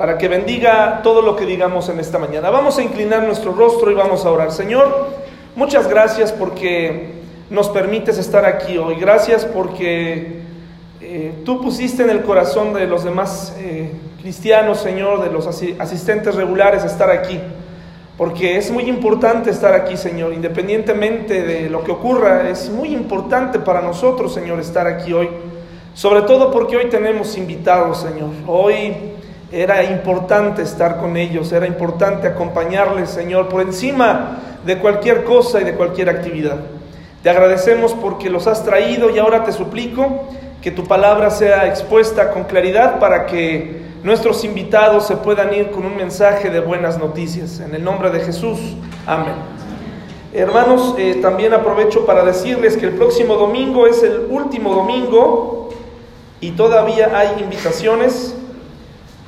para que bendiga todo lo que digamos en esta mañana. Vamos a inclinar nuestro rostro y vamos a orar. Señor, muchas gracias porque nos permites estar aquí hoy. Gracias porque eh, tú pusiste en el corazón de los demás eh, cristianos, Señor, de los asistentes regulares, estar aquí. Porque es muy importante estar aquí, Señor, independientemente de lo que ocurra, es muy importante para nosotros, Señor, estar aquí hoy. Sobre todo porque hoy tenemos invitados, Señor. Hoy era importante estar con ellos, era importante acompañarles, Señor, por encima de cualquier cosa y de cualquier actividad. Te agradecemos porque los has traído y ahora te suplico que tu palabra sea expuesta con claridad para que nuestros invitados se puedan ir con un mensaje de buenas noticias. En el nombre de Jesús, amén. Hermanos, eh, también aprovecho para decirles que el próximo domingo es el último domingo y todavía hay invitaciones,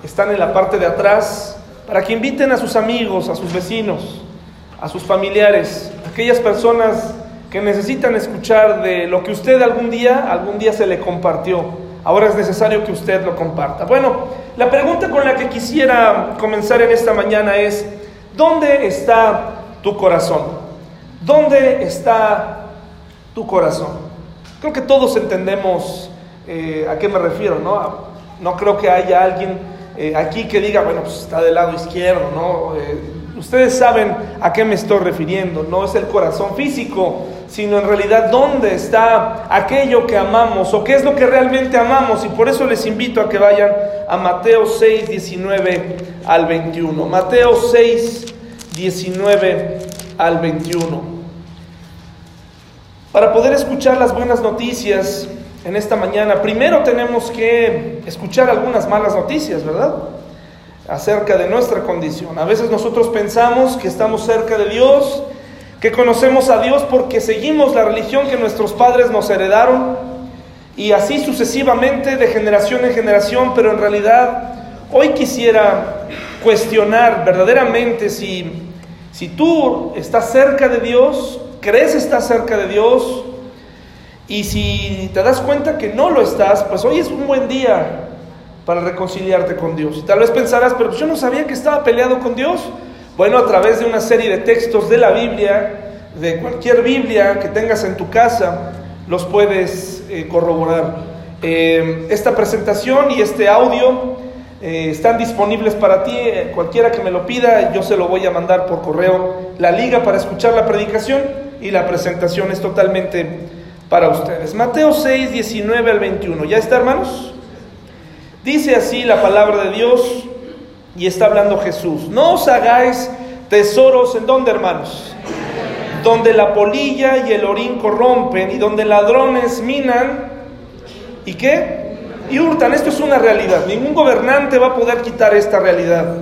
están en la parte de atrás, para que inviten a sus amigos, a sus vecinos, a sus familiares, aquellas personas que necesitan escuchar de lo que usted algún día, algún día se le compartió. Ahora es necesario que usted lo comparta. Bueno, la pregunta con la que quisiera comenzar en esta mañana es, ¿dónde está tu corazón? ¿Dónde está tu corazón? Creo que todos entendemos eh, a qué me refiero, ¿no? No creo que haya alguien eh, aquí que diga, bueno, pues está del lado izquierdo, ¿no? Eh, ustedes saben a qué me estoy refiriendo, no es el corazón físico, sino en realidad dónde está aquello que amamos o qué es lo que realmente amamos. Y por eso les invito a que vayan a Mateo 6, 19 al 21. Mateo 6, 19 al 21. Para poder escuchar las buenas noticias en esta mañana, primero tenemos que escuchar algunas malas noticias, ¿verdad? Acerca de nuestra condición. A veces nosotros pensamos que estamos cerca de Dios, que conocemos a Dios porque seguimos la religión que nuestros padres nos heredaron y así sucesivamente de generación en generación, pero en realidad hoy quisiera cuestionar verdaderamente si, si tú estás cerca de Dios, crees estar cerca de Dios y si te das cuenta que no lo estás, pues hoy es un buen día para reconciliarte con Dios. Y tal vez pensarás, pero pues yo no sabía que estaba peleado con Dios. Bueno, a través de una serie de textos de la Biblia, de cualquier Biblia que tengas en tu casa, los puedes eh, corroborar. Eh, esta presentación y este audio eh, están disponibles para ti. cualquiera que me lo pida, yo se lo voy a mandar por correo. La liga para escuchar la predicación y la presentación es totalmente para ustedes. Mateo 6, 19 al 21. ¿Ya está, hermanos? Dice así la palabra de Dios. Y está hablando Jesús. No os hagáis tesoros en donde, hermanos. Donde la polilla y el orín corrompen y donde ladrones minan. ¿Y qué? Y hurtan. Esto es una realidad. Ningún gobernante va a poder quitar esta realidad.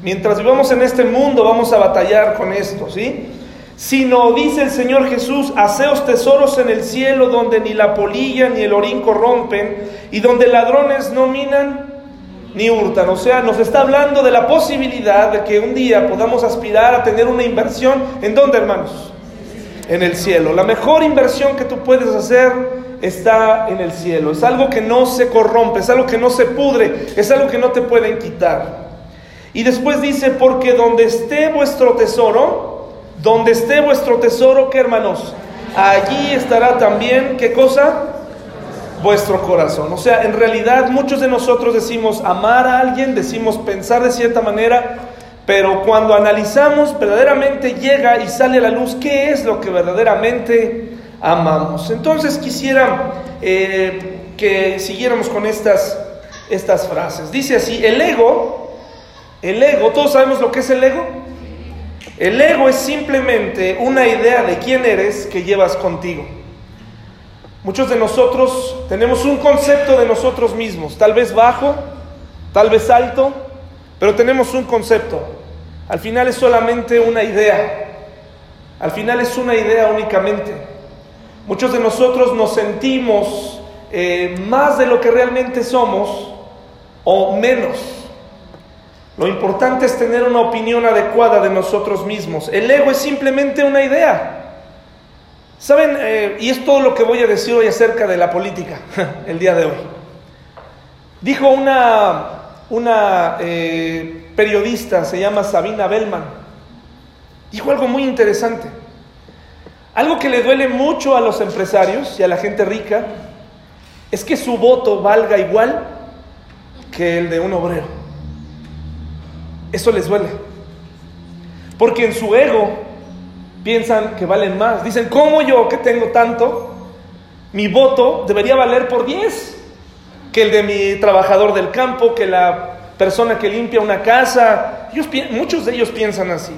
Mientras vivamos en este mundo vamos a batallar con esto, ¿sí? Sino, dice el Señor Jesús, haceos tesoros en el cielo donde ni la polilla ni el orín corrompen y donde ladrones no minan ni hurtan. O sea, nos está hablando de la posibilidad de que un día podamos aspirar a tener una inversión. ¿En dónde, hermanos? En el cielo. La mejor inversión que tú puedes hacer está en el cielo. Es algo que no se corrompe, es algo que no se pudre, es algo que no te pueden quitar. Y después dice, porque donde esté vuestro tesoro, donde esté vuestro tesoro, ¿qué hermanos? Allí estará también, ¿qué cosa? vuestro corazón. O sea, en realidad muchos de nosotros decimos amar a alguien, decimos pensar de cierta manera, pero cuando analizamos verdaderamente llega y sale a la luz qué es lo que verdaderamente amamos. Entonces quisiera eh, que siguiéramos con estas, estas frases. Dice así, el ego, el ego, todos sabemos lo que es el ego. El ego es simplemente una idea de quién eres que llevas contigo. Muchos de nosotros tenemos un concepto de nosotros mismos, tal vez bajo, tal vez alto, pero tenemos un concepto. Al final es solamente una idea. Al final es una idea únicamente. Muchos de nosotros nos sentimos eh, más de lo que realmente somos o menos. Lo importante es tener una opinión adecuada de nosotros mismos. El ego es simplemente una idea. Saben, eh, y es todo lo que voy a decir hoy acerca de la política, el día de hoy. Dijo una una eh, periodista, se llama Sabina Bellman, dijo algo muy interesante. Algo que le duele mucho a los empresarios y a la gente rica es que su voto valga igual que el de un obrero. Eso les duele. Porque en su ego piensan que valen más. Dicen, ¿cómo yo que tengo tanto? Mi voto debería valer por 10 que el de mi trabajador del campo, que la persona que limpia una casa. muchos de ellos piensan así.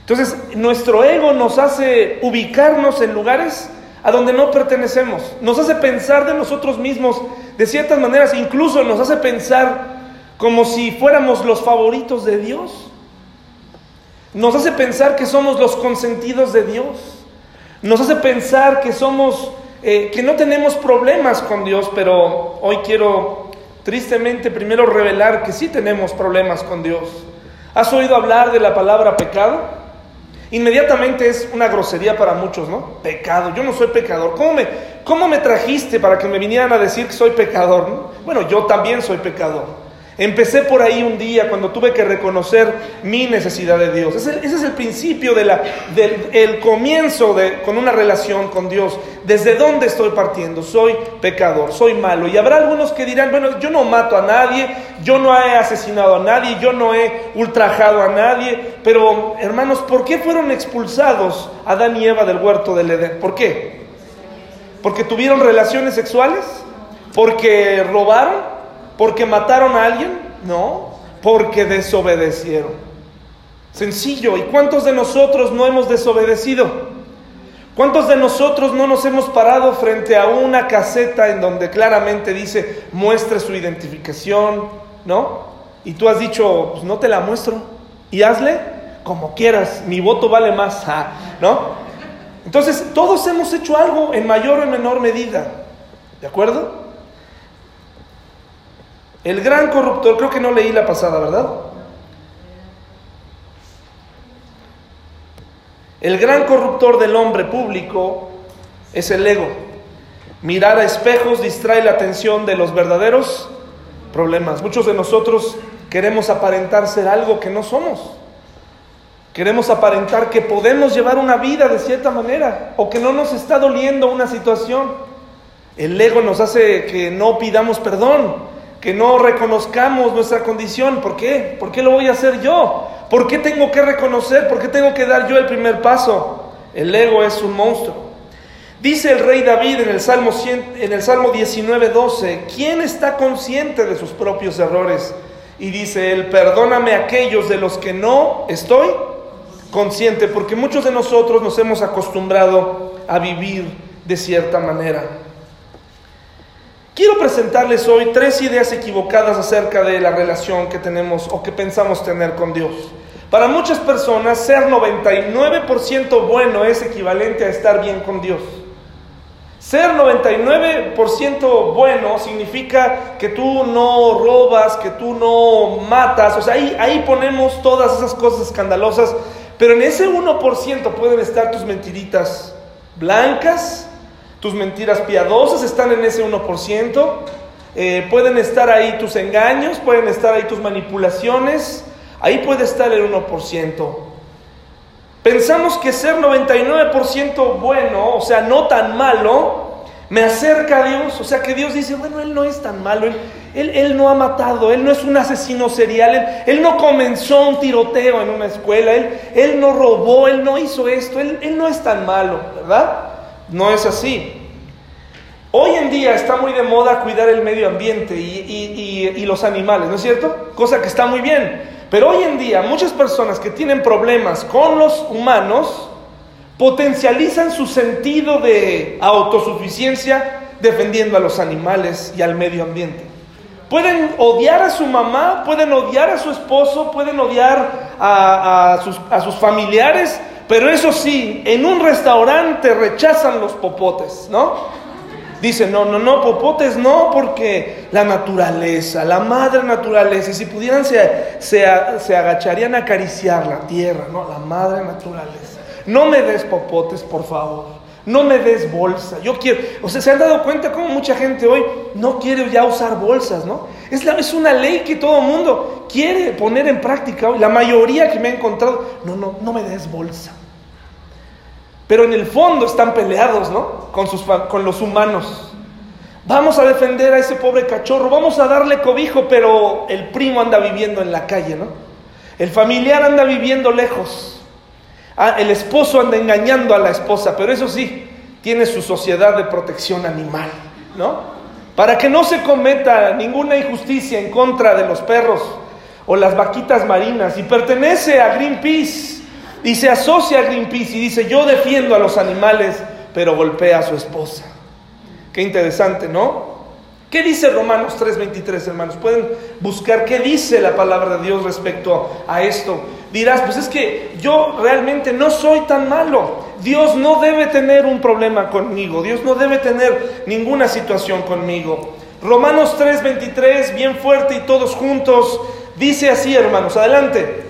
Entonces, nuestro ego nos hace ubicarnos en lugares a donde no pertenecemos. Nos hace pensar de nosotros mismos de ciertas maneras, incluso nos hace pensar como si fuéramos los favoritos de Dios. Nos hace pensar que somos los consentidos de Dios. Nos hace pensar que somos eh, que no tenemos problemas con Dios, pero hoy quiero tristemente primero revelar que sí tenemos problemas con Dios. ¿Has oído hablar de la palabra pecado? Inmediatamente es una grosería para muchos, ¿no? Pecado, yo no soy pecador. ¿Cómo me, cómo me trajiste para que me vinieran a decir que soy pecador? Bueno, yo también soy pecador. Empecé por ahí un día cuando tuve que reconocer mi necesidad de Dios. Ese, es el principio del el comienzo de, con una relación con Dios. ¿Desde dónde estoy partiendo? Soy pecador, soy malo. Y habrá algunos que dirán, bueno, yo no mato a nadie, yo no he asesinado a nadie, yo no he ultrajado a nadie. Pero, hermanos, ¿por qué fueron expulsados Adán y Eva del huerto del Edén? ¿Por qué? ¿Porque tuvieron relaciones sexuales? ¿Porque robaron? ¿Porque mataron a alguien? No, porque desobedecieron. Sencillo. ¿Y cuántos de nosotros no hemos desobedecido? ¿Cuántos de nosotros no nos hemos parado frente a una caseta en donde claramente dice muestre su identificación, ¿no? Y tú has dicho, pues no te la muestro y hazle como quieras, mi voto vale más, ¿no? Entonces, todos hemos hecho algo en mayor o menor medida, ¿de acuerdo? El gran corruptor, creo que no leí la pasada, ¿verdad? El gran corruptor del hombre público es el ego. Mirar a espejos distrae la atención de los verdaderos problemas. Muchos de nosotros queremos aparentar ser algo que no somos. Queremos aparentar que podemos llevar una vida de cierta manera o que no nos está doliendo una situación. El ego nos hace que no pidamos perdón, que no reconozcamos nuestra condición. ¿Por qué? ¿Por qué lo voy a hacer yo? ¿Por qué tengo que reconocer? ¿Por qué tengo que dar yo el primer paso? El ego es un monstruo. Dice el rey David en el Salmo, en el Salmo 19, 12, ¿quién está consciente de sus propios errores? Y dice él, perdóname aquellos de los que no estoy consciente, porque muchos de nosotros nos hemos acostumbrado a vivir de cierta manera. Quiero presentarles hoy tres ideas equivocadas acerca de la relación que tenemos o que pensamos tener con Dios. Para muchas personas, ser 99% bueno es equivalente a estar bien con Dios. Ser 99% bueno significa que tú no robas, que tú no matas. O sea, ahí, ahí ponemos todas esas cosas escandalosas. Pero en ese 1% pueden estar tus mentiritas blancas, tus mentiras piadosas están en ese 1%. Eh, pueden estar ahí tus engaños, pueden estar ahí tus manipulaciones. Ahí puede estar el 1%. Pensamos que ser 99% bueno, o sea, no tan malo, me acerca a Dios. O sea, que Dios dice, bueno, Él no es tan malo, Él, él, no ha matado, Él no es un asesino serial, Él, no comenzó un tiroteo en una escuela, Él, él no robó, Él no hizo esto, él, él no es tan malo, ¿verdad? No es así. Hoy en día está muy de moda cuidar el medio ambiente y, los animales, ¿no es cierto? Cosa que está muy bien. Pero hoy en día muchas personas que tienen problemas con los humanos potencializan su sentido de autosuficiencia defendiendo a los animales y al medio ambiente. Pueden odiar a su mamá, pueden odiar a su esposo, pueden odiar a, sus, familiares, pero eso sí, en un restaurante rechazan los popotes, ¿no? Dicen, no, no, no, popotes no, porque la naturaleza, la madre naturaleza, y si pudieran se, se, se agacharían a acariciar la tierra, ¿no? La madre naturaleza. No me des popotes, por favor. No me des bolsa. Yo quiero, o sea, se han dado cuenta cómo mucha gente hoy no quiere ya usar bolsas, ¿no? Es, la, es una ley que todo el mundo quiere poner en práctica hoy. La mayoría que me he encontrado, no, no, no me des bolsa. Pero en el fondo están peleados, ¿no? Con, sus, con los humanos. Vamos a defender a ese pobre cachorro, vamos a darle cobijo, pero el primo anda viviendo en la calle, ¿no? El familiar anda viviendo lejos. Ah, el esposo anda engañando a la esposa, pero eso sí, tiene su sociedad de protección animal, ¿no? Para que no se cometa ninguna injusticia en contra de los perros o las vaquitas marinas y pertenece a Greenpeace y se asocia a Greenpeace y dice, yo defiendo a los animales, pero golpea a su esposa. Qué interesante, ¿no? ¿Qué dice Romanos 3:23, hermanos? Pueden buscar qué dice la palabra de Dios respecto a esto. Dirás, pues es que yo realmente no soy tan malo. Dios no debe tener un problema conmigo. Dios no debe tener ninguna situación conmigo. Romanos 3:23, bien fuerte y todos juntos, dice así, hermanos. Adelante.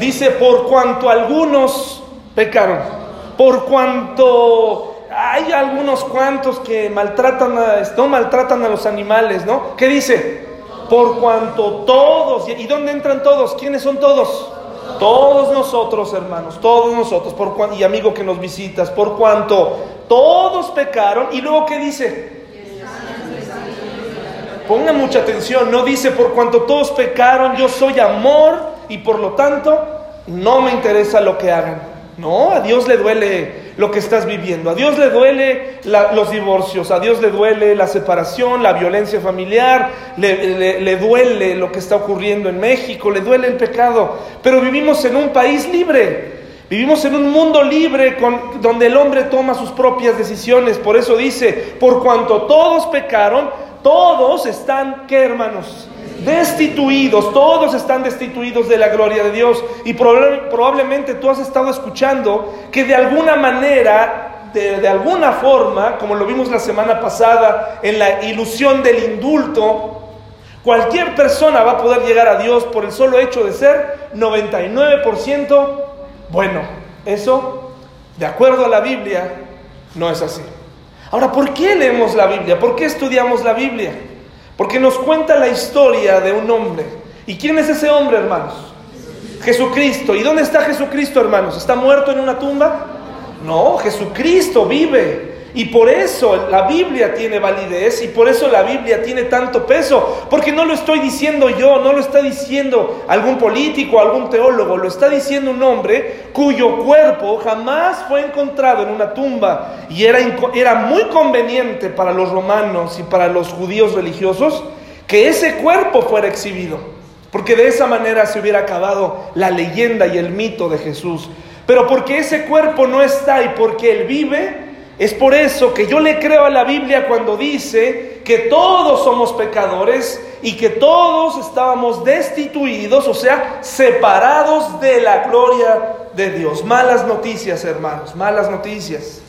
Dice, por cuanto algunos pecaron por cuanto hay algunos cuantos que maltratan a, no maltratan a los animales, ¿no? ¿Qué dice? Por cuanto todos, ¿y dónde entran todos? ¿Quiénes son todos? Todos nosotros, hermanos, todos nosotros, por y amigo que nos visitas, por cuanto todos pecaron, y luego ¿qué dice? Pongan mucha atención, no dice por cuanto todos pecaron, yo soy amor y por lo tanto no me interesa lo que hagan. No, a Dios le duele lo que estás viviendo, a Dios le duele los divorcios, a Dios le duele la separación, la violencia familiar, le, duele lo que está ocurriendo en México, le duele el pecado, pero vivimos en un país libre. Vivimos en un mundo libre con, donde el hombre toma sus propias decisiones. Por eso dice, por cuanto todos pecaron, todos están, ¿qué hermanos? Destituidos, todos están destituidos de la gloria de Dios. Y probablemente tú has estado escuchando que de alguna manera, de, alguna forma, como lo vimos la semana pasada en la ilusión del indulto, cualquier persona va a poder llegar a Dios por el solo hecho de ser 99% bueno. Eso, de acuerdo a la Biblia, no es así. Ahora, ¿por qué leemos la Biblia? ¿Por qué estudiamos la Biblia? Porque nos cuenta la historia de un hombre. ¿Y quién es ese hombre, hermanos? Jesucristo. ¿Y dónde está Jesucristo, hermanos? ¿Está muerto en una tumba? No, Jesucristo vive. Y por eso la Biblia tiene validez y por eso la Biblia tiene tanto peso. Porque no lo estoy diciendo yo, no lo está diciendo algún político, algún teólogo, lo está diciendo un hombre cuyo cuerpo jamás fue encontrado en una tumba. Y era, era muy conveniente para los romanos y para los judíos religiosos que ese cuerpo fuera exhibido. Porque de esa manera se hubiera acabado la leyenda y el mito de Jesús. Pero porque ese cuerpo no está y porque Él vive, es por eso que yo le creo a la Biblia cuando dice que todos somos pecadores y que todos estábamos destituidos, o sea, separados de la gloria de Dios. Malas noticias, hermanos, malas noticias.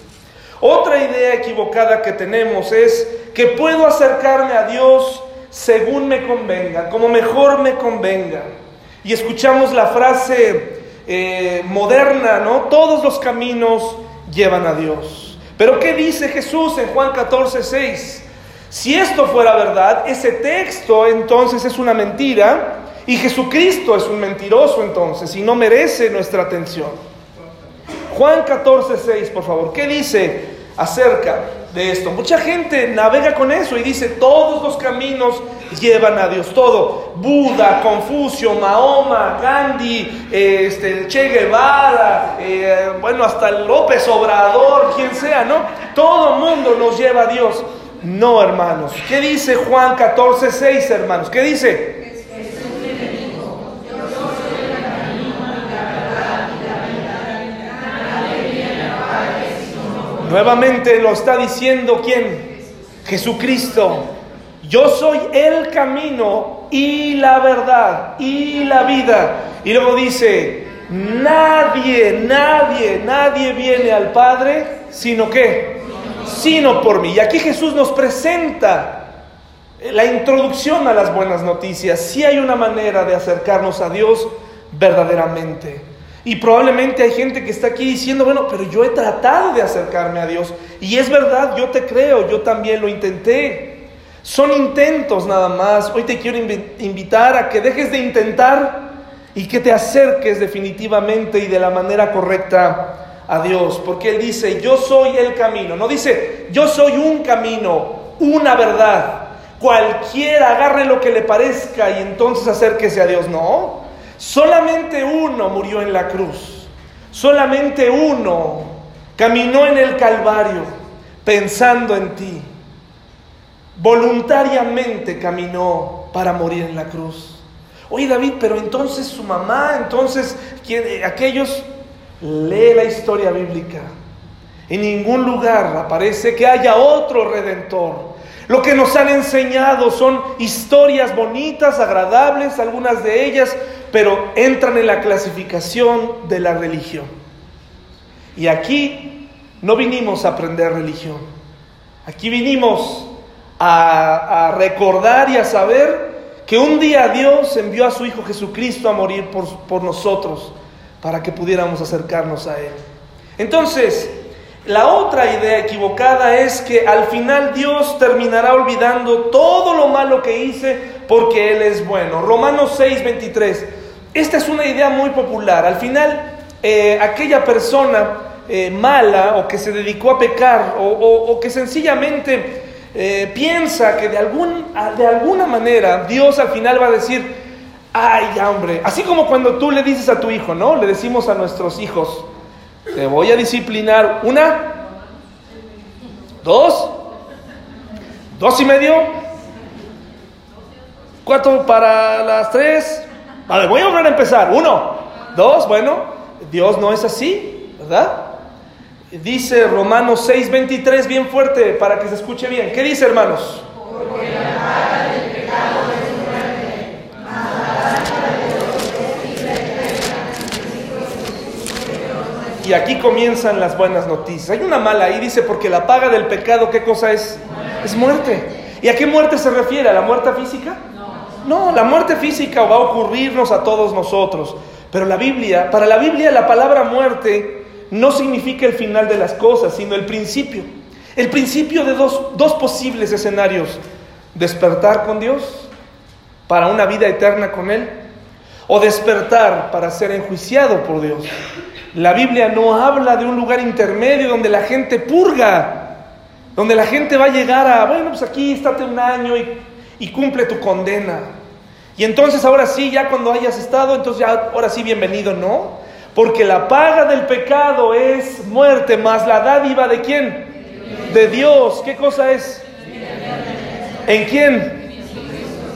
Otra idea equivocada que tenemos es que puedo acercarme a Dios según me convenga, como mejor me convenga. Y escuchamos la frase eh, moderna, ¿no? Todos los caminos llevan a Dios. Pero ¿qué dice Jesús en Juan 14, 6? Si esto fuera verdad, ese texto entonces es una mentira y Jesucristo es un mentiroso entonces y no merece nuestra atención. Juan 14, 6, por favor, ¿qué dice acerca de esto? Mucha gente navega con eso y dice, todos los caminos llevan a Dios, todo. Buda, Confucio, Mahoma, Gandhi, este, Che Guevara, eh, bueno, hasta López Obrador, quien sea, ¿no? Todo mundo nos lleva a Dios. No, hermanos. ¿Qué dice Juan 14, 6, hermanos? ¿Qué dice? Nuevamente lo está diciendo quién? Jesucristo. Yo soy el camino y la verdad y la vida. Y luego dice, nadie, nadie, nadie viene al Padre, sino que, sino por mí. Y aquí Jesús nos presenta la introducción a las buenas noticias. Si hay una manera de acercarnos a Dios verdaderamente. Y probablemente hay gente que está aquí diciendo, bueno, pero yo he tratado de acercarme a Dios. Y es verdad, yo te creo, yo también lo intenté. Son intentos nada más. Hoy te quiero invitar a que dejes de intentar y que te acerques definitivamente y de la manera correcta a Dios. Porque Él dice, yo soy el camino. No dice, yo soy un camino, una verdad. Cualquiera agarre lo que le parezca y entonces acérquese a Dios. No, solamente uno murió en la cruz. Solamente uno caminó en el Calvario pensando en ti. Voluntariamente caminó para morir en la cruz. Oye David, pero entonces su mamá, entonces aquellos, lee la historia bíblica. En ningún lugar aparece que haya otro redentor lo que nos han enseñado son historias bonitas, agradables, algunas de ellas, pero entran en la clasificación de la religión. Y aquí no vinimos a aprender religión. Aquí vinimos a, recordar y a saber que un día Dios envió a su Hijo Jesucristo a morir por, por nosotros para que pudiéramos acercarnos a Él. Entonces, la otra idea equivocada es que al final Dios terminará olvidando todo lo malo que hice porque Él es bueno. Romanos 6, 23. Esta es una idea muy popular. Al final, eh, aquella persona eh, mala o que se dedicó a pecar o, que sencillamente eh, piensa que de, algún, de alguna manera Dios al final va a decir, ay, ya hombre, así como cuando tú le dices a tu hijo, ¿no? Le decimos a nuestros hijos, te voy a disciplinar. Una, dos, dos y medio, cuatro para las tres. Vale, voy a volver a empezar. Uno, dos, bueno, Dios no es así, ¿verdad? Dice Romanos 6:23 bien fuerte para que se escuche bien. ¿Qué dice, hermanos? Porque la del pecado Y aquí comienzan las buenas noticias. Hay una mala ahí, dice, porque la paga del pecado, ¿qué cosa es? Es muerte. ¿Y a qué muerte se refiere? ¿A la muerte física? No, la muerte física va a ocurrirnos a todos nosotros. Pero la Biblia, para la Biblia la palabra muerte no significa el final de las cosas, sino el principio. El principio de dos, dos posibles escenarios. Despertar con Dios para una vida eterna con Él o despertar para ser enjuiciado por Dios. La Biblia no habla de un lugar intermedio donde la gente purga, donde la gente va a llegar a, bueno, pues aquí estate un año y, y cumple tu condena. Y entonces ahora sí, ya cuando hayas estado, entonces ya ahora sí bienvenido, ¿no? Porque la paga del pecado es muerte, más la dádiva de quién? De Dios. ¿Qué cosa es? ¿En quién?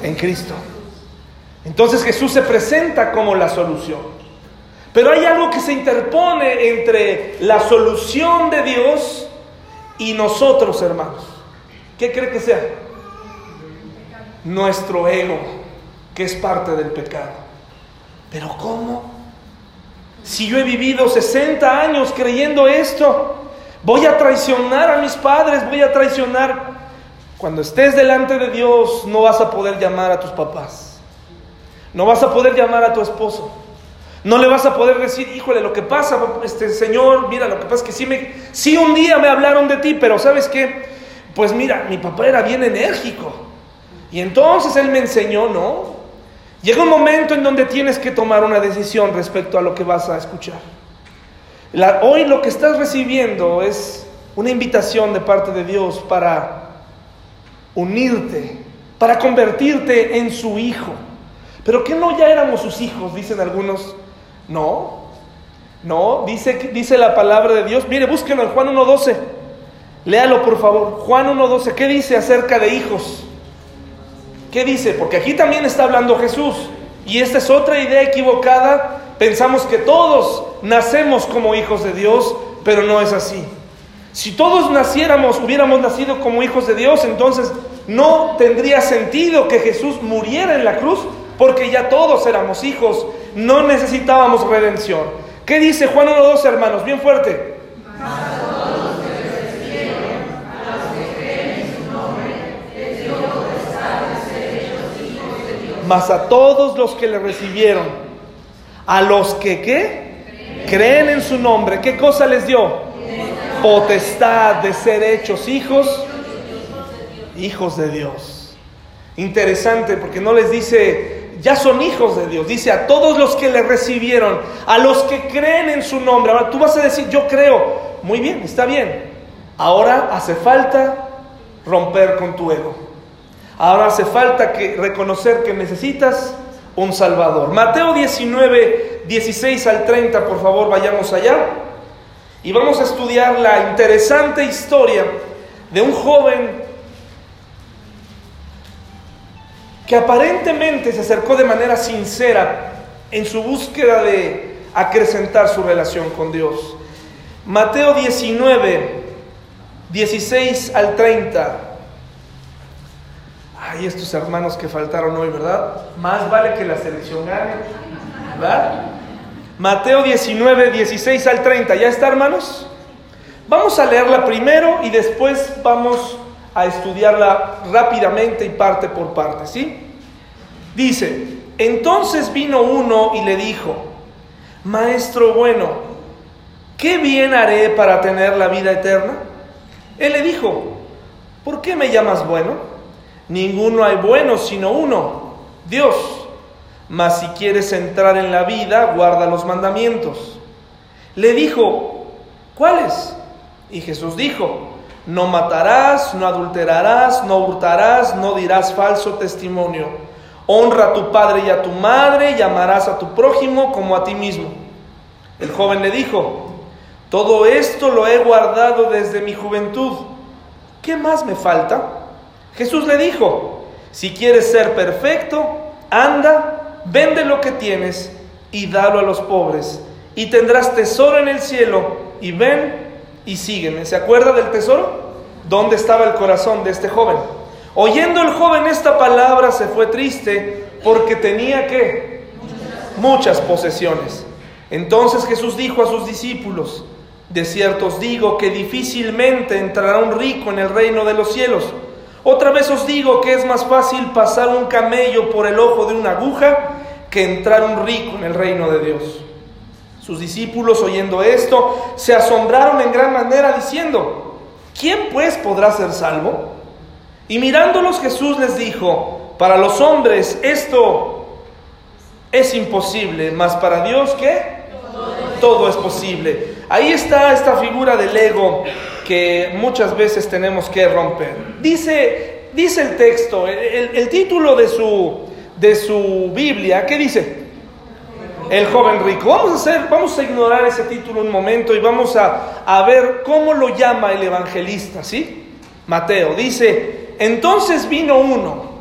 En Cristo. Entonces Jesús se presenta como la solución. Pero hay algo que se interpone entre la solución de Dios y nosotros, hermanos. ¿Qué cree que sea? Nuestro ego, que es parte del pecado. Pero ¿cómo? Si yo he vivido 60 años creyendo esto, voy a traicionar a mis padres, voy a traicionar. Cuando estés delante de Dios, no vas a poder llamar a tus papás. No vas a poder llamar a tu esposo. No le vas a poder decir, híjole, lo que pasa, este Señor, mira, lo que pasa es que sí, me, sí un día me hablaron de ti, pero ¿sabes qué? Pues mira, mi papá era bien enérgico. Y entonces él me enseñó, ¿no? Llega un momento en donde tienes que tomar una decisión respecto a lo que vas a escuchar. hoy lo que estás recibiendo es una invitación de parte de Dios para unirte, para convertirte en su hijo. Pero que no ya éramos sus hijos, dicen algunos. No, no, dice, dice la palabra de Dios. Mire, búsquenlo en Juan 1.12. Léalo por favor. Juan 1.12, ¿qué dice acerca de hijos? ¿Qué dice? Porque aquí también está hablando Jesús. Y esta es otra idea equivocada. Pensamos que todos nacemos como hijos de Dios, pero no es así. Si todos naciéramos, hubiéramos nacido como hijos de Dios, entonces no tendría sentido que Jesús muriera en la cruz, porque ya todos éramos hijos no necesitábamos redención. ¿Qué dice Juan 1.12, hermanos? Bien fuerte. Mas a todos los que le recibieron, a los que qué? creen en su nombre, ¿qué cosa les dio? Potestad de ser hechos hijos, hijos de Dios. Interesante porque no les dice, ya son hijos de Dios, dice a todos los que le recibieron, a los que creen en su nombre. Ahora tú vas a decir, yo creo, muy bien, está bien. Ahora hace falta romper con tu ego. Ahora hace falta que reconocer que necesitas un Salvador. Mateo 19, 16 al 30, por favor, vayamos allá. Y vamos a estudiar la interesante historia de un joven que aparentemente se acercó de manera sincera en su búsqueda de acrecentar su relación con Dios. Mateo 19, 16 al 30. Ay, estos hermanos que faltaron hoy, ¿verdad? Más vale que la selección gane, ¿verdad? Mateo 19, 16 al 30. ¿Ya está, hermanos? Vamos a leerla primero y después vamos a estudiarla rápidamente y parte por parte, ¿sí? Dice, entonces vino uno y le dijo, Maestro bueno, ¿qué bien haré para tener la vida eterna? Él le dijo, ¿por qué me llamas bueno? Ninguno hay bueno sino uno, Dios. Mas si quieres entrar en la vida, guarda los mandamientos. Le dijo, ¿cuáles? Y Jesús dijo, no matarás, no adulterarás, no hurtarás, no dirás falso testimonio. Honra a tu padre y a tu madre y amarás a tu prójimo como a ti mismo. El joven le dijo, todo esto lo he guardado desde mi juventud. ¿Qué más me falta? Jesús le dijo, si quieres ser perfecto, anda, vende lo que tienes y dalo a los pobres, y tendrás tesoro en el cielo, y ven y sígueme. ¿Se acuerda del tesoro? ¿Dónde estaba el corazón de este joven? Oyendo el joven esta palabra se fue triste porque tenía que muchas posesiones. Entonces Jesús dijo a sus discípulos, de cierto os digo que difícilmente entrará un rico en el reino de los cielos. Otra vez os digo que es más fácil pasar un camello por el ojo de una aguja que entrar un rico en el reino de Dios. Sus discípulos, oyendo esto, se asombraron en gran manera, diciendo, ¿quién pues podrá ser salvo? Y mirándolos Jesús les dijo, para los hombres esto es imposible, mas para Dios ¿qué? Todo es posible. Ahí está esta figura del ego que muchas veces tenemos que romper. Dice, dice el texto, el, título de su, de su Biblia, ¿qué dice? El joven rico. Vamos a, hacer, vamos a ignorar ese título un momento y vamos a, a ver cómo lo llama el evangelista, ¿sí? Mateo dice, entonces vino uno,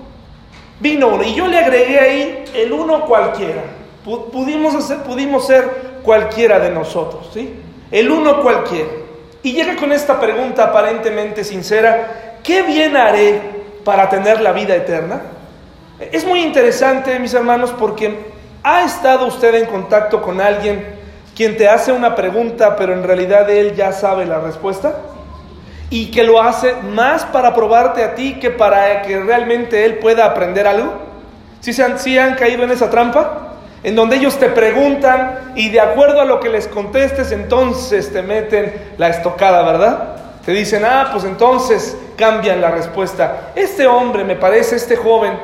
vino uno, y yo le agregué ahí el uno cualquiera. Pudimos, hacer, pudimos ser cualquiera de nosotros, ¿sí? El uno cualquiera. Y llega con esta pregunta aparentemente sincera, ¿qué bien haré para tener la vida eterna? Es muy interesante, mis hermanos, porque ¿ha estado usted en contacto con alguien quien te hace una pregunta, pero en realidad él ya sabe la respuesta? Y que lo hace más para probarte a ti que para que realmente él pueda aprender algo. ¿Sí, se han, sí han caído en esa trampa? En donde ellos te preguntan y de acuerdo a lo que les contestes, entonces te meten la estocada, ¿verdad? Te dicen, ah, pues entonces cambian la respuesta. Este hombre, me parece, este joven,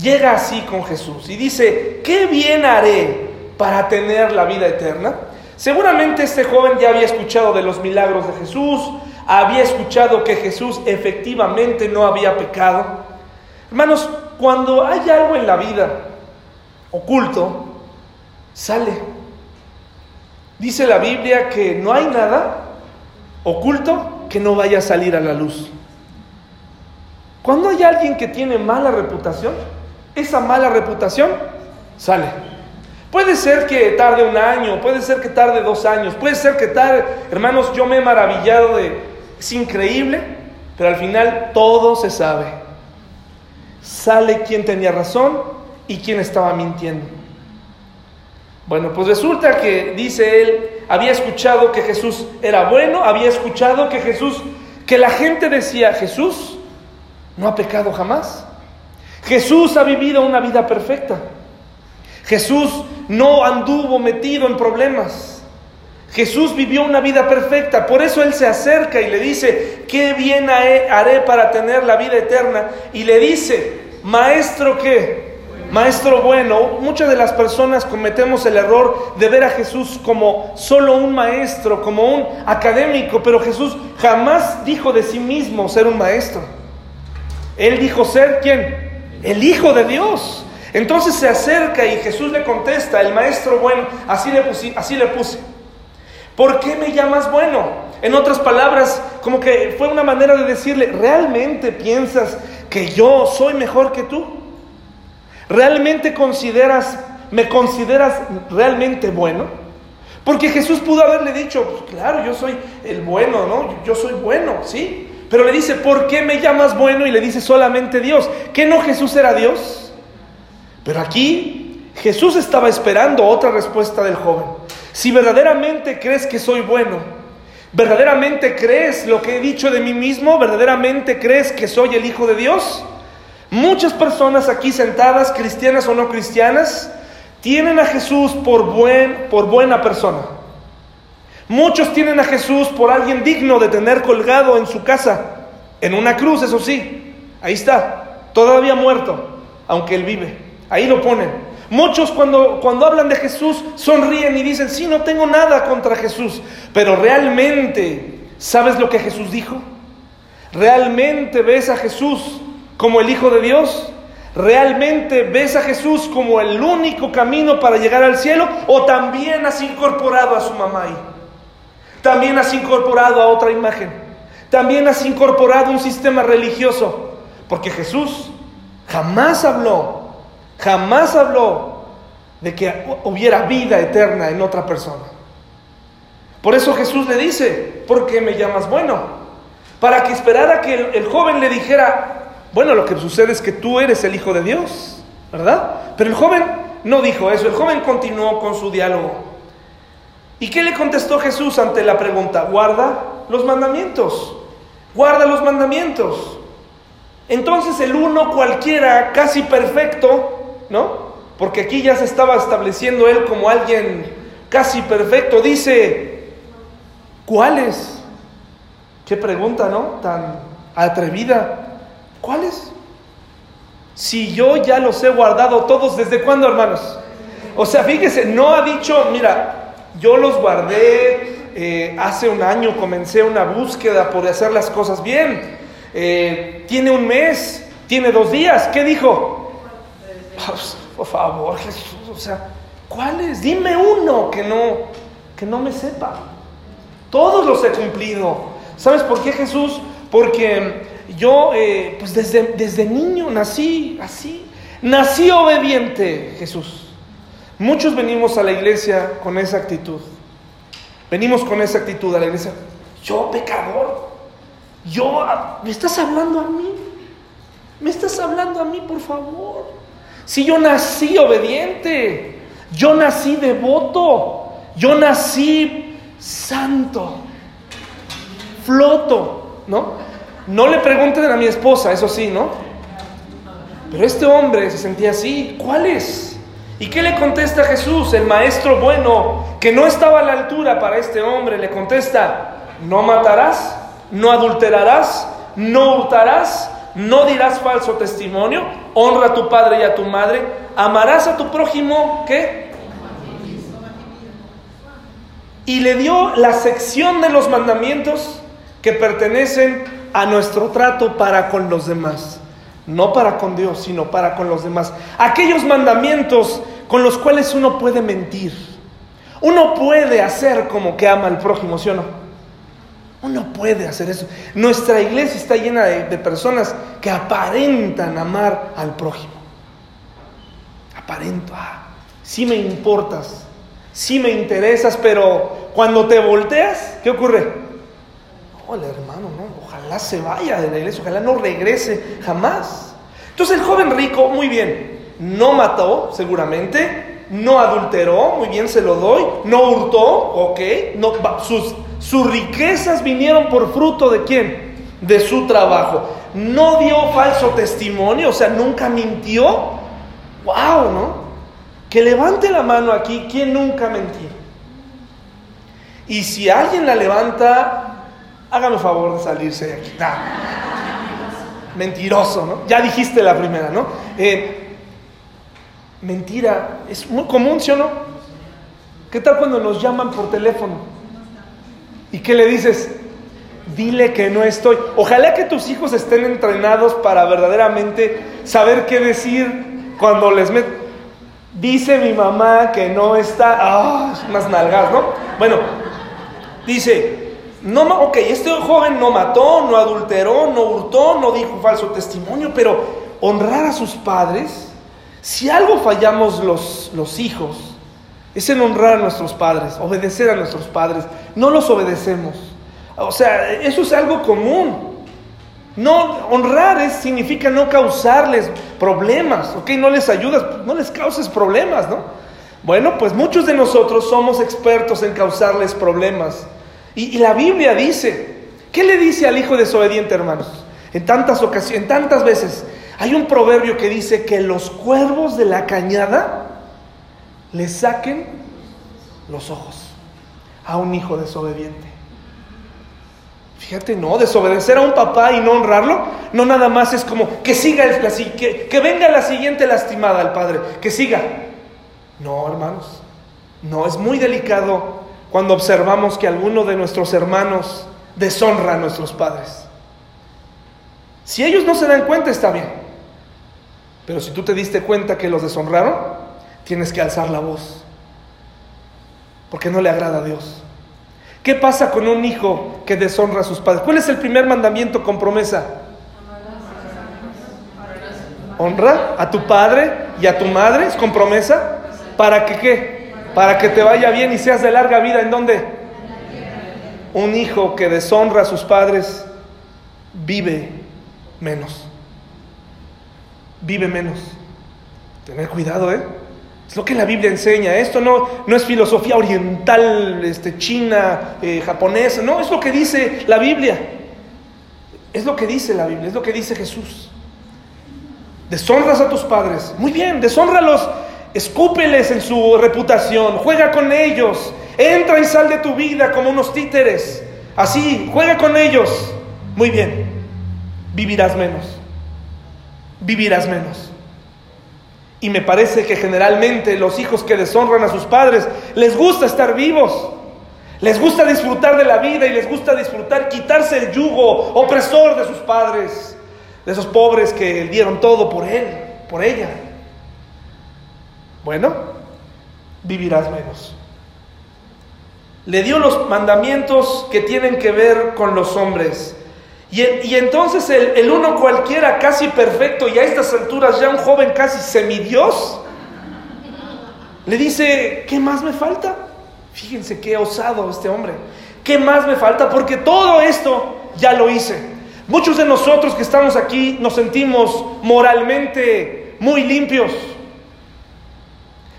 llega así con Jesús y dice, ¿qué bien haré para tener la vida eterna? Seguramente este joven ya había escuchado de los milagros de Jesús, había escuchado que Jesús efectivamente no había pecado. Hermanos, cuando hay algo en la vida oculto, sale. Dice la Biblia que no hay nada oculto que no vaya a salir a la luz. Cuando hay alguien que tiene mala reputación, esa mala reputación sale. Puede ser que tarde un año, puede ser que tarde dos años, puede ser que tarde, hermanos, yo me he maravillado de, es increíble, pero al final todo se sabe. Sale quien tenía razón y quién estaba mintiendo. Bueno, pues resulta que, dice él, había escuchado que Jesús era bueno, había escuchado que Jesús, que la gente decía, Jesús no ha pecado jamás. Jesús ha vivido una vida perfecta. Jesús no anduvo metido en problemas. Jesús vivió una vida perfecta, por eso Él se acerca y le dice, qué bien haré para tener la vida eterna. Y le dice, maestro qué, maestro bueno, muchas de las personas cometemos el error de ver a Jesús como solo un maestro, como un académico, pero Jesús jamás dijo de sí mismo ser un maestro. Él dijo ser quién? El Hijo de Dios. Entonces se acerca y Jesús le contesta, el maestro bueno, así le puse. Así le puse. ¿Por qué me llamas bueno? En otras palabras, como que fue una manera de decirle, ¿realmente piensas que yo soy mejor que tú? ¿Realmente consideras, me consideras realmente bueno? Porque Jesús pudo haberle dicho, pues claro, yo soy el bueno, ¿no? Yo soy bueno, ¿sí? Pero le dice, ¿por qué me llamas bueno? Y le dice solamente Dios. ¿Que no Jesús era Dios? Pero aquí Jesús estaba esperando otra respuesta del joven. Si verdaderamente crees que soy bueno, verdaderamente crees lo que he dicho de mí mismo, verdaderamente crees que soy el Hijo de Dios, muchas personas aquí sentadas, cristianas o no cristianas, tienen a Jesús por, buen, por buena persona. Muchos tienen a Jesús por alguien digno de tener colgado en su casa, en una cruz, eso sí. Ahí está, todavía muerto, aunque él vive. Ahí lo ponen. Muchos cuando, cuando hablan de Jesús sonríen y dicen, sí, no tengo nada contra Jesús, pero realmente, ¿sabes lo que Jesús dijo? ¿Realmente ves a Jesús como el Hijo de Dios? ¿Realmente ves a Jesús como el único camino para llegar al cielo? ¿O también has incorporado a su mamá ahí? ¿También has incorporado a otra imagen? ¿También has incorporado un sistema religioso? Porque Jesús jamás habló Jamás habló de que hubiera vida eterna en otra persona. Por eso Jesús le dice, ¿por qué me llamas bueno? Para que esperara que el, joven le dijera, bueno, lo que sucede es que tú eres el Hijo de Dios, ¿verdad? Pero el joven no dijo eso, el joven continuó con su diálogo. ¿Y qué le contestó Jesús ante la pregunta? Guarda los mandamientos, guarda los mandamientos. Entonces el uno cualquiera, casi perfecto, ¿no? Porque aquí ya se estaba estableciendo él como alguien casi perfecto. Dice, ¿cuáles? Qué pregunta, ¿no? Tan atrevida. ¿Cuáles? Si yo ya los he guardado todos, ¿desde cuándo, hermanos? O sea, fíjese, no ha dicho, mira, yo los guardé, eh, hace un año comencé una búsqueda por hacer las cosas bien. Eh, tiene un mes, tiene dos días. ¿Qué dijo? por favor, Jesús, o sea, ¿cuáles? Dime uno que no, que no me sepa. Todos los he cumplido. ¿Sabes por qué Jesús? Porque yo, eh, pues desde, desde niño nací así. Nací obediente, Jesús. Muchos venimos a la iglesia con esa actitud. Venimos con esa actitud a la iglesia. Yo, pecador. Yo, ¿me estás hablando a mí? ¿Me estás hablando a mí, por favor? Si yo nací obediente, yo nací devoto, yo nací santo, floto, ¿no? No le pregunten a mi esposa, eso sí, ¿no? Pero este hombre se sentía así, ¿cuál es? ¿Y qué le contesta Jesús, el maestro bueno, que no estaba a la altura para este hombre? Le contesta, no matarás, no adulterarás, no hurtarás, no dirás falso testimonio, honra a tu padre y a tu madre, amarás a tu prójimo, ¿qué? Y le dio la sección de los mandamientos que pertenecen a nuestro trato para con los demás. No para con Dios, sino para con los demás. Aquellos mandamientos con los cuales uno puede mentir. Uno puede hacer como que ama al prójimo, ¿sí o no? Uno puede hacer eso. Nuestra iglesia está llena de, personas que aparentan amar al prójimo. Aparento, ah, sí me importas, sí me interesas, pero cuando te volteas, ¿qué ocurre? Hola hermano, no, ojalá se vaya de la iglesia, ojalá no regrese jamás. Entonces el joven rico, muy bien, no mató seguramente, no adulteró, muy bien se lo doy, no hurtó, ok, no, sus sus riquezas vinieron por fruto de quién? De su trabajo. No dio falso testimonio, o sea, nunca mintió. ¡Wow! ¿No? Que levante la mano aquí, ¿quién nunca mintió? Y si alguien la levanta, hágame favor de salirse de aquí. Mentiroso, ¿no? Ya dijiste la primera, ¿no? Eh, mentira, es muy común, ¿sí o no? ¿Qué tal cuando nos llaman por teléfono? ¿Y qué le dices? Dile que no estoy. Ojalá que tus hijos estén entrenados para verdaderamente saber qué decir cuando les. Dice mi mamá que no está. Ah, unas nalgas, ¿no? Bueno, dice, no, ok, este joven no mató, no adulteró, no hurtó, no dijo falso testimonio, pero honrar a sus padres, si algo fallamos los, los hijos, es en honrar a nuestros padres, obedecer a nuestros padres. No los obedecemos. O sea, eso es algo común. No, honrar es, significa no causarles problemas, ¿ok? No les ayudas, no les causes problemas, ¿no? Bueno, pues muchos de nosotros somos expertos en causarles problemas. Y, la Biblia dice, ¿qué le dice al hijo desobediente, hermanos? En tantas ocasiones, en tantas veces, hay un proverbio que dice que los cuervos de la cañada le saquen los ojos a un hijo desobediente. Fíjate, no, desobedecer a un papá y no honrarlo, no nada más es como que siga, el, que, que venga la siguiente lastimada al padre, que siga. No, hermanos, no, es muy delicado cuando observamos que alguno de nuestros hermanos deshonra a nuestros padres. Si ellos no se dan cuenta, está bien. Pero si tú te diste cuenta que los deshonraron, tienes que alzar la voz. Porque no le agrada a Dios. ¿Qué pasa con un hijo que deshonra a sus padres? ¿Cuál es el primer mandamiento con promesa? Honra a tu padre y a tu madre, es con promesa. ¿Para que qué? Para que te vaya bien y seas de larga vida. ¿En dónde? Un hijo que deshonra a sus padres vive menos. Vive menos. Tener cuidado, ¿eh? Es lo que la Biblia enseña. Esto no, no es filosofía oriental, este, china, eh, japonesa. No, es lo que dice la Biblia. Es lo que dice la Biblia, es lo que dice Jesús. Deshonras a tus padres. Muy bien, deshónralos. Escúpeles en su reputación. Juega con ellos. Entra y sal de tu vida como unos títeres. Así, juega con ellos. Muy bien. Vivirás menos. Vivirás menos. Y me parece que generalmente los hijos que deshonran a sus padres les gusta estar vivos. Les gusta disfrutar de la vida y les gusta disfrutar, quitarse el yugo opresor de sus padres, de esos pobres que dieron todo por él, por ella. Bueno, vivirás menos. Le dio los mandamientos que tienen que ver con los hombres. Y, entonces el, uno cualquiera, casi perfecto, y a estas alturas ya un joven casi semidios, le dice, ¿qué más me falta? Fíjense qué osado este hombre. ¿Qué más me falta? Porque todo esto ya lo hice. Muchos de nosotros que estamos aquí nos sentimos moralmente muy limpios.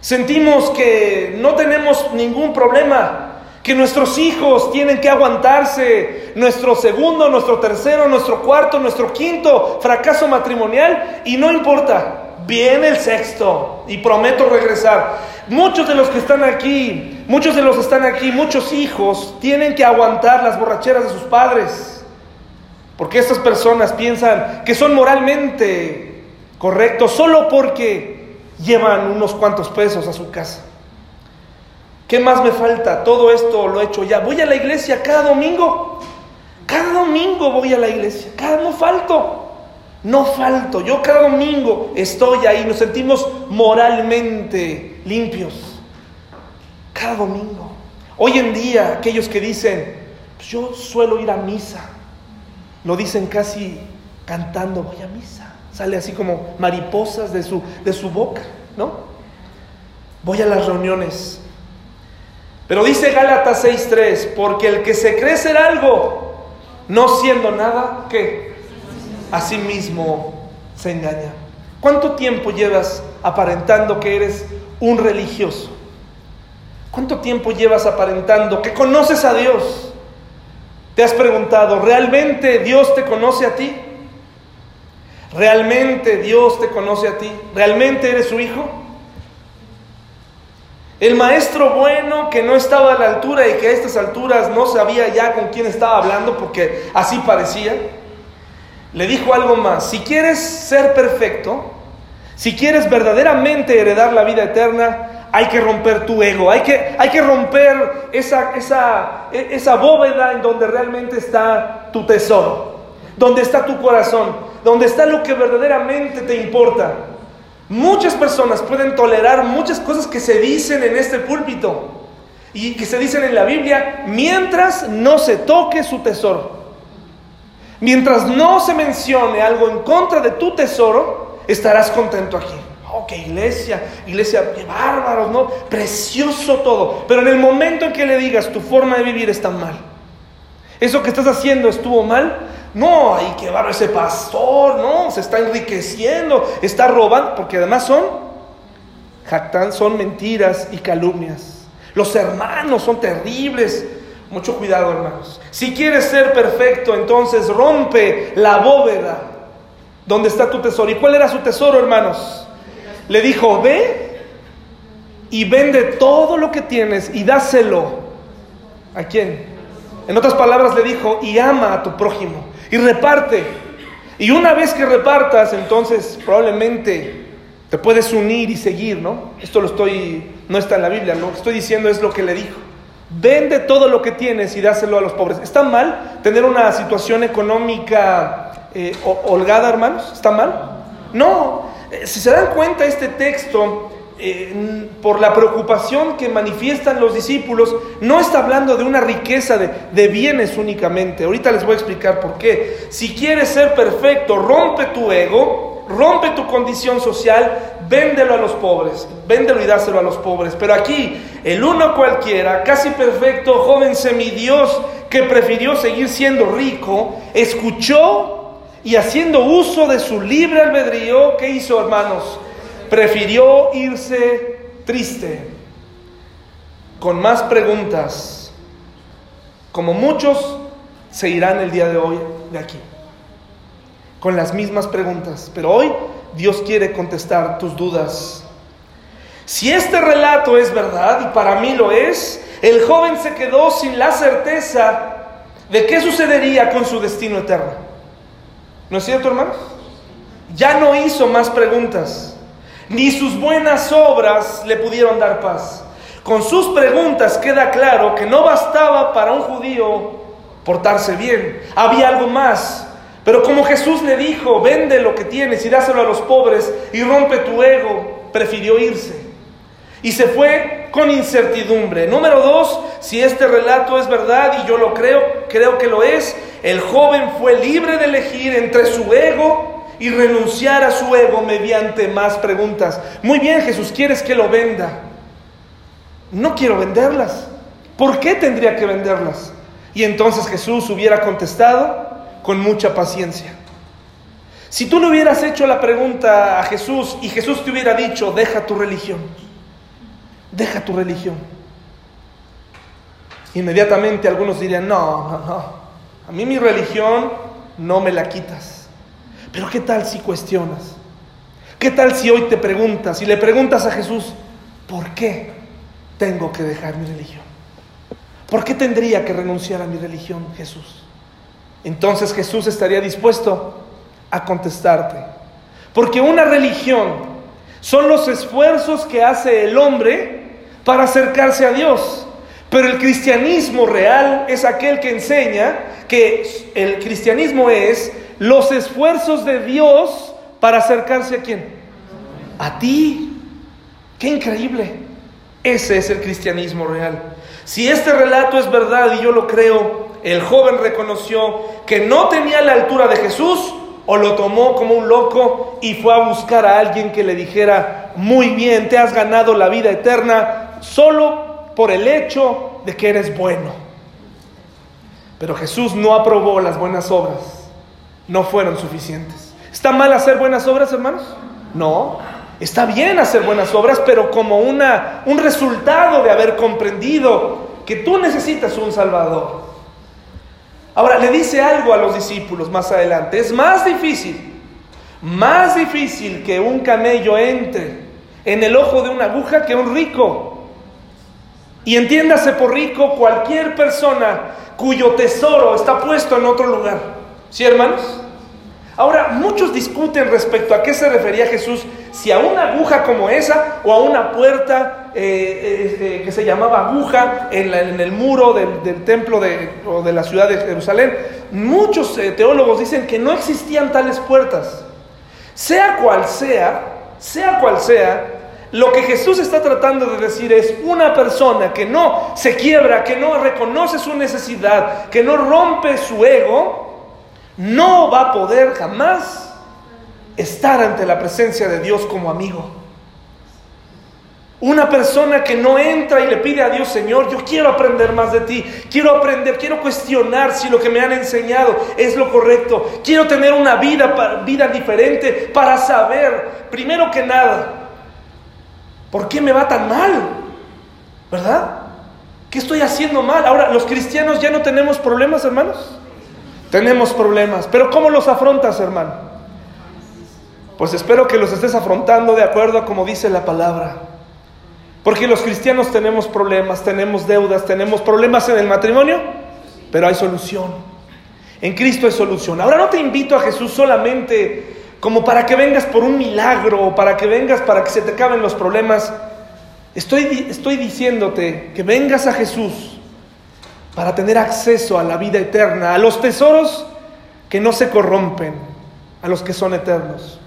Sentimos que no tenemos ningún problema que nuestros hijos tienen que aguantarse nuestro segundo, nuestro tercero, nuestro cuarto, nuestro quinto fracaso matrimonial y no importa, viene el sexto y prometo regresar. Muchos de los que están aquí, muchos de los que están aquí, muchos hijos tienen que aguantar las borracheras de sus padres. Porque estas personas piensan que son moralmente correctos solo porque llevan unos cuantos pesos a su casa. ¿Qué más me falta? Todo esto lo he hecho ya. Voy a la iglesia cada domingo. Cada domingo voy a la iglesia. Cada no falto. No falto. Yo cada domingo estoy ahí. Nos sentimos moralmente limpios. Cada domingo. Hoy en día, aquellos que dicen, pues yo suelo ir a misa, lo dicen casi cantando, voy a misa. Sale así como mariposas de su, de su boca, ¿no? Voy a las reuniones pero dice Gálatas 6:3, porque el que se cree ser algo, no siendo nada, ¿qué? A sí mismo se engaña. ¿Cuánto tiempo llevas aparentando que eres un religioso? ¿Cuánto tiempo llevas aparentando que conoces a Dios? ¿Te has preguntado, ¿realmente Dios te conoce a ti? ¿Realmente Dios te conoce a ti? ¿Realmente eres su hijo? El maestro bueno que no estaba a la altura y que a estas alturas no sabía ya con quién estaba hablando porque así parecía, le dijo algo más. Si quieres ser perfecto, si quieres verdaderamente heredar la vida eterna, hay que romper tu ego, hay que, hay que romper esa, esa, e, esa bóveda en donde realmente está tu tesoro, donde está tu corazón, donde está lo que verdaderamente te importa. Muchas personas pueden tolerar muchas cosas que se dicen en este púlpito y que se dicen en la Biblia mientras no se toque su tesoro. Mientras no se mencione algo en contra de tu tesoro, estarás contento aquí. Oh, qué iglesia, iglesia, qué bárbaros, ¿no? Precioso todo. Pero en el momento en que le digas tu forma de vivir está mal, eso que estás haciendo estuvo mal, no, hay que llevar ese pastor, no, se está enriqueciendo, está robando, porque además son jactan, son mentiras y calumnias. Los hermanos son terribles. Mucho cuidado, hermanos. Si quieres ser perfecto, entonces rompe la bóveda donde está tu tesoro. ¿Y cuál era su tesoro, hermanos? Le dijo, ve y vende todo lo que tienes y dáselo. ¿A quién? En otras palabras le dijo, y ama a tu prójimo y reparte. Y una vez que repartas, entonces probablemente te puedes unir y seguir, ¿no? Esto lo estoy, no está en la Biblia, lo que estoy diciendo es lo que le dijo. Vende todo lo que tienes y dáselo a los pobres. ¿Está mal tener una situación económica eh, holgada, hermanos? ¿Está mal? No. Eh, si se dan cuenta, este texto eh, por la preocupación que manifiestan los discípulos, no está hablando de una riqueza de, de, bienes únicamente. Ahorita les voy a explicar por qué. Si quieres ser perfecto, rompe tu ego, rompe tu condición social, véndelo a los pobres, véndelo y dáselo a los pobres. Pero aquí, el uno cualquiera, casi perfecto, joven semidios, que prefirió seguir siendo rico, escuchó y haciendo uso de su libre albedrío, ¿qué hizo, hermanos? Prefirió irse triste, con más preguntas, como muchos se irán el día de hoy de aquí, con las mismas preguntas. Pero hoy Dios quiere contestar tus dudas. Si este relato es verdad, y para mí lo es, el joven se quedó sin la certeza de qué sucedería con su destino eterno. ¿No es cierto, hermanos? Ya no hizo más preguntas ni sus buenas obras le pudieron dar paz. Con sus preguntas queda claro que no bastaba para un judío portarse bien, había algo más. Pero como Jesús le dijo, vende lo que tienes y dáselo a los pobres y rompe tu ego, prefirió irse. Y se fue con incertidumbre. Número dos, si este relato es verdad y yo lo creo, creo que lo es, el joven fue libre de elegir entre su ego y renunciar a su ego mediante más preguntas. Muy bien, Jesús, ¿quieres que lo venda? No quiero venderlas. ¿Por qué tendría que venderlas? Y entonces Jesús hubiera contestado con mucha paciencia. Si tú le hubieras hecho la pregunta a Jesús y Jesús te hubiera dicho, deja tu religión, deja tu religión. Inmediatamente algunos dirían, no, no, no, a mí mi religión no me la quitas. Pero ¿qué tal si cuestionas? ¿Qué tal si hoy te preguntas y le preguntas a Jesús, ¿por qué tengo que dejar mi religión? ¿Por qué tendría que renunciar a mi religión, Jesús? Entonces Jesús estaría dispuesto a contestarte. Porque una religión son los esfuerzos que hace el hombre para acercarse a Dios. Pero el cristianismo real es aquel que enseña que el cristianismo es los esfuerzos de Dios para acercarse a quién? A ti. Qué increíble. Ese es el cristianismo real. Si este relato es verdad y yo lo creo, el joven reconoció que no tenía la altura de Jesús o lo tomó como un loco y fue a buscar a alguien que le dijera, muy bien, te has ganado la vida eterna solo por el hecho de que eres bueno. Pero Jesús no aprobó las buenas obras no fueron suficientes. ¿Está mal hacer buenas obras, hermanos? No. Está bien hacer buenas obras, pero como una, un resultado de haber comprendido que tú necesitas un Salvador. Ahora, le dice algo a los discípulos más adelante. Es más difícil, más difícil que un camello entre en el ojo de una aguja que un rico Y entiéndase por rico cualquier persona cuyo tesoro está puesto en otro lugar. ¿Sí, hermanos? Ahora, muchos discuten respecto a qué se refería Jesús, si a una aguja como esa o a una puerta eh, eh, eh, que se llamaba aguja en, el muro del, templo de, o de la ciudad de Jerusalén. Muchos teólogos dicen que no existían tales puertas. Sea cual sea, sea cual sea, lo que Jesús está tratando de decir es una persona que no se quiebra, que no reconoce su necesidad, que no rompe su ego, no va a poder jamás estar ante la presencia de Dios como amigo. Una persona que no entra y le pide a Dios, Señor, yo quiero aprender más de ti, quiero aprender, quiero cuestionar si lo que me han enseñado es lo correcto, quiero tener una vida, vida diferente para saber, primero que nada, ¿por qué me va tan mal? ¿Verdad? ¿Qué estoy haciendo mal? Ahora, los cristianos ya no tenemos problemas, hermanos. Tenemos problemas, pero ¿cómo los afrontas, hermano? Pues espero que los estés afrontando de acuerdo a como dice la palabra. Porque los cristianos tenemos problemas, tenemos deudas, tenemos problemas en el matrimonio, pero hay solución. En Cristo hay solución. Ahora no te invito a Jesús solamente como para que vengas por un milagro o para que vengas para que se te acaben los problemas. Estoy, estoy diciéndote que vengas a Jesús para tener acceso a la vida eterna, a los tesoros que no se corrompen, a los que son eternos.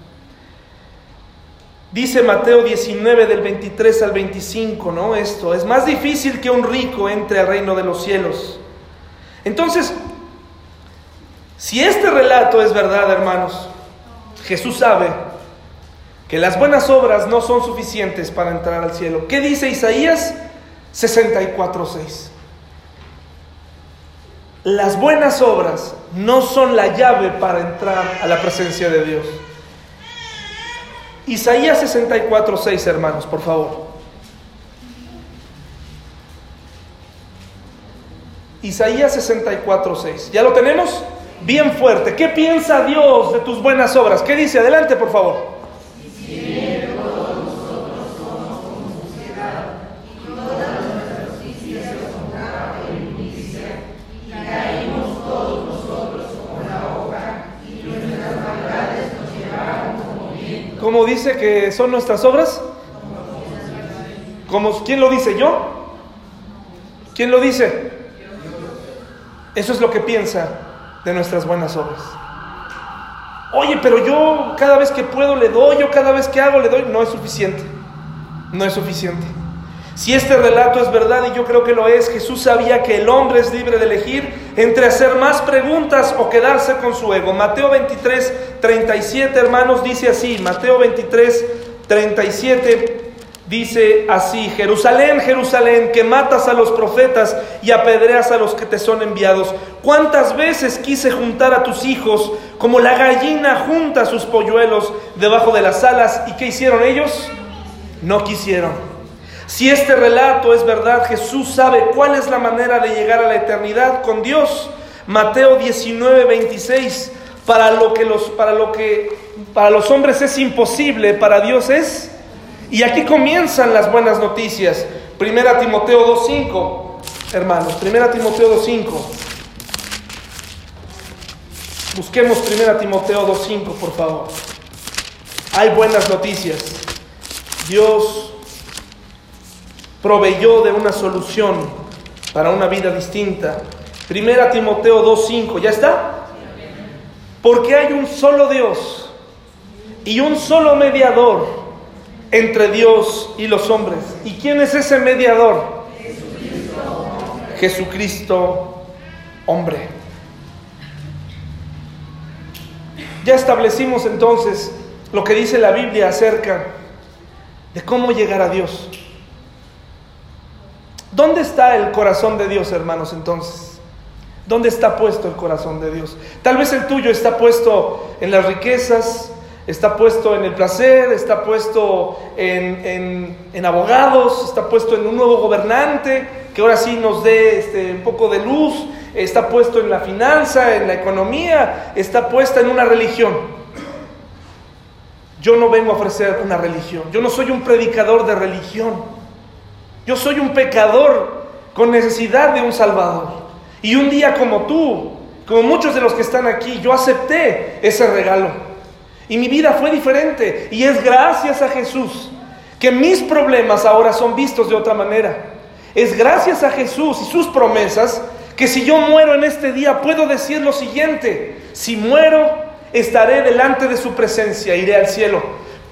Dice Mateo 19 del 23 al 25, ¿no? Esto, es más difícil que un rico entre al reino de los cielos. Entonces, si este relato es verdad, hermanos, Jesús sabe que las buenas obras no son suficientes para entrar al cielo. ¿Qué dice Isaías 64.6? Las buenas obras no son la llave para entrar a la presencia de Dios. Isaías 64, 6, hermanos, por favor. Isaías 64, 6. ¿Ya lo tenemos? Bien fuerte. ¿Qué piensa Dios de tus buenas obras? ¿Qué dice? Adelante, por favor. ¿Cómo dice que son nuestras obras? ¿Cómo, ¿Quién lo dice? ¿Yo? ¿Quién lo dice? Eso es lo que piensa de nuestras buenas obras. Oye, pero yo cada vez que puedo le doy, yo cada vez que hago le doy. No es suficiente. No es suficiente. Si este relato es verdad, y yo creo que lo es, Jesús sabía que el hombre es libre de elegir entre hacer más preguntas o quedarse con su ego. Mateo 23, 37, hermanos, dice así, Mateo 23, 37 dice así, Jerusalén, Jerusalén, que matas a los profetas y apedreas a los que te son enviados. ¿Cuántas veces quise juntar a tus hijos como la gallina junta sus polluelos debajo de las alas? ¿Y qué hicieron ellos? No quisieron. Si este relato es verdad, Jesús sabe cuál es la manera de llegar a la eternidad con Dios. Mateo 19, 26. Para lo que los, para lo que para los hombres es imposible, para Dios es. Y aquí comienzan las buenas noticias. Primera Timoteo 2.5, hermanos. Primera Timoteo 2.5. Busquemos Primera Timoteo 2.5, por favor. Hay buenas noticias. Dios proveyó de una solución para una vida distinta. Primera Timoteo 2.5, ¿ya está? Porque hay un solo Dios y un solo mediador entre Dios y los hombres. ¿Y quién es ese mediador? Jesucristo, Jesucristo hombre. Ya establecimos entonces lo que dice la Biblia acerca de cómo llegar a Dios. ¿Dónde está el corazón de Dios, hermanos, entonces? ¿Dónde está puesto el corazón de Dios? Tal vez el tuyo está puesto en las riquezas, está puesto en el placer, está puesto en, abogados, está puesto en un nuevo gobernante que ahora sí nos dé este, un poco de luz, está puesto en la finanza, en la economía, está puesta en una religión. Yo no vengo a ofrecer una religión, yo no soy un predicador de religión. Yo soy un pecador con necesidad de un Salvador. Y un día como tú, como muchos de los que están aquí, yo acepté ese regalo. Y mi vida fue diferente. Y es gracias a Jesús que mis problemas ahora son vistos de otra manera. Es gracias a Jesús y sus promesas que si yo muero en este día puedo decir lo siguiente, si muero estaré delante de su presencia, iré al cielo.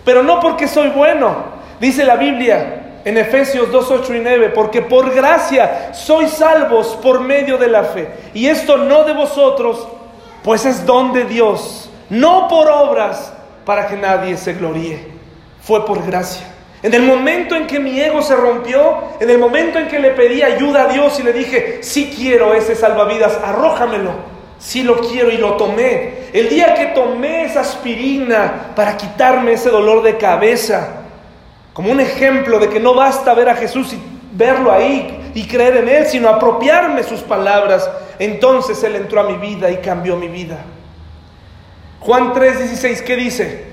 Pero no porque soy bueno, dice la Biblia en Efesios 2, 8 y 9, porque por gracia sois salvos por medio de la fe. Y esto no de vosotros, pues es don de Dios, no por obras para que nadie se gloríe. Fue por gracia. En el momento en que mi ego se rompió, en el momento en que le pedí ayuda a Dios y le dije, si quiero ese salvavidas, arrójamelo. Si lo quiero y lo tomé. El día que tomé esa aspirina para quitarme ese dolor de cabeza, como un ejemplo de que no basta ver a Jesús y verlo ahí y creer en Él, sino apropiarme sus palabras, entonces Él entró a mi vida y cambió mi vida. Juan 3:16, ¿qué dice?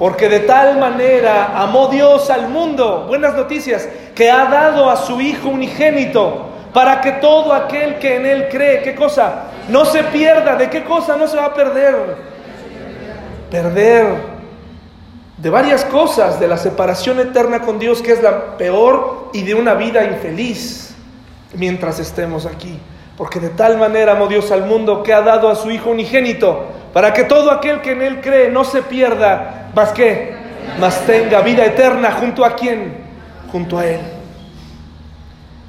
Porque de tal manera amó Dios al mundo, buenas noticias, que ha dado a su Hijo unigénito, para que todo aquel que en Él cree, ¿qué cosa? No se pierda, ¿de qué cosa no se va a perder? Perder de varias cosas, de la separación eterna con Dios, que es la peor, y de una vida infeliz mientras estemos aquí. Porque de tal manera amó Dios al mundo que ha dado a su Hijo unigénito, para que todo aquel que en Él cree no se pierda, más que, más tenga vida eterna junto a quién, junto a Él.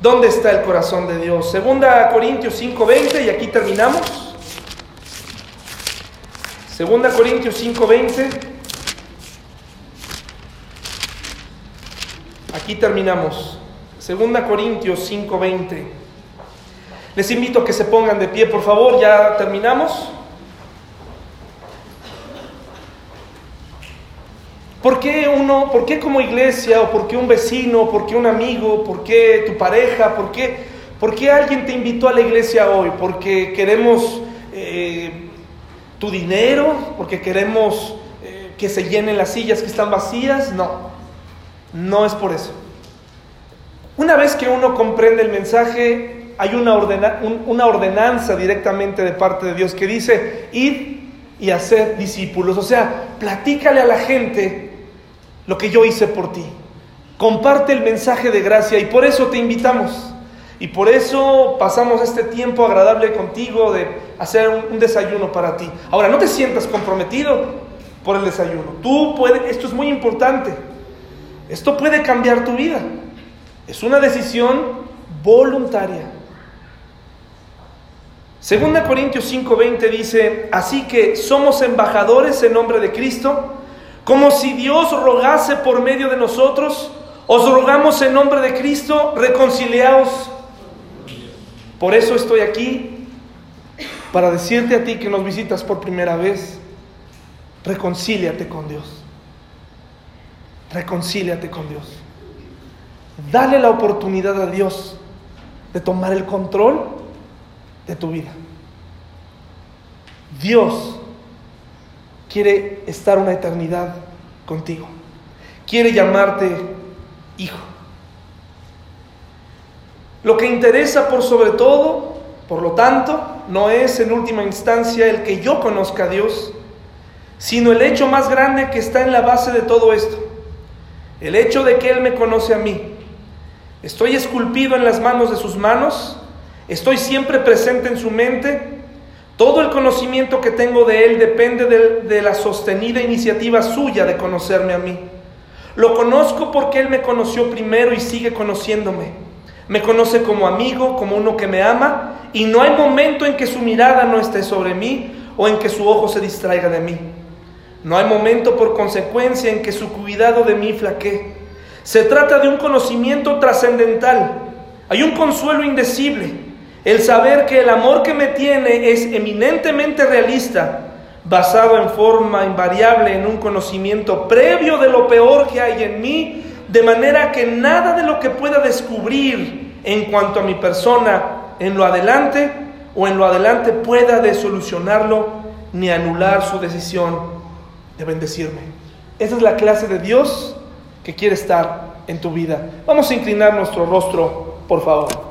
¿Dónde está el corazón de Dios? Segunda Corintios 5:20 y aquí terminamos. Segunda Corintios 5:20. Aquí terminamos. Segunda Corintios 5:20. Les invito a que se pongan de pie, por favor, ya terminamos. ¿Por qué uno, por qué como iglesia, o por qué un vecino, por qué un amigo, por qué tu pareja, por qué, por qué alguien te invitó a la iglesia hoy? ¿Porque queremos eh, tu dinero? ¿Porque queremos eh, que se llenen las sillas que están vacías? No, no es por eso. Una vez que uno comprende el mensaje, hay una, ordenanza directamente de parte de Dios que dice, id y hacer discípulos. O sea, platícale a la gente lo que yo hice por ti. Comparte el mensaje de gracia y por eso te invitamos. Y por eso pasamos este tiempo agradable contigo de hacer un, desayuno para ti. Ahora, no te sientas comprometido por el desayuno. Tú puedes, esto es muy importante. Esto puede cambiar tu vida. Es una decisión voluntaria. Segunda Corintios 5:20 dice, así que somos embajadores en nombre de Cristo como si Dios rogase por medio de nosotros, os rogamos en nombre de Cristo, reconciliaos. Por eso estoy aquí, para decirte a ti que nos visitas por primera vez, reconcíliate con Dios. Reconcíliate con Dios. Dale la oportunidad a Dios de tomar el control de tu vida. Dios quiere estar una eternidad contigo. Quiere llamarte hijo. Lo que interesa por sobre todo, por lo tanto, no es en última instancia el que yo conozca a Dios, sino el hecho más grande que está en la base de todo esto. El hecho de que Él me conoce a mí. Estoy esculpido en las manos de sus manos, estoy siempre presente en su mente todo el conocimiento que tengo de Él depende de, la sostenida iniciativa suya de conocerme a mí. Lo conozco porque Él me conoció primero y sigue conociéndome. Me conoce como amigo, como uno que me ama, y no hay momento en que su mirada no esté sobre mí o en que su ojo se distraiga de mí. No hay momento por consecuencia en que su cuidado de mí flaquee. Se trata de un conocimiento trascendental. Hay un consuelo indecible el saber que el amor que me tiene es eminentemente realista, basado en forma invariable en un conocimiento previo de lo peor que hay en mí, de manera que nada de lo que pueda descubrir en cuanto a mi persona en lo adelante o en lo adelante pueda desolucionarlo ni anular su decisión de bendecirme. Esa es la clase de Dios que quiere estar en tu vida. Vamos a inclinar nuestro rostro, por favor.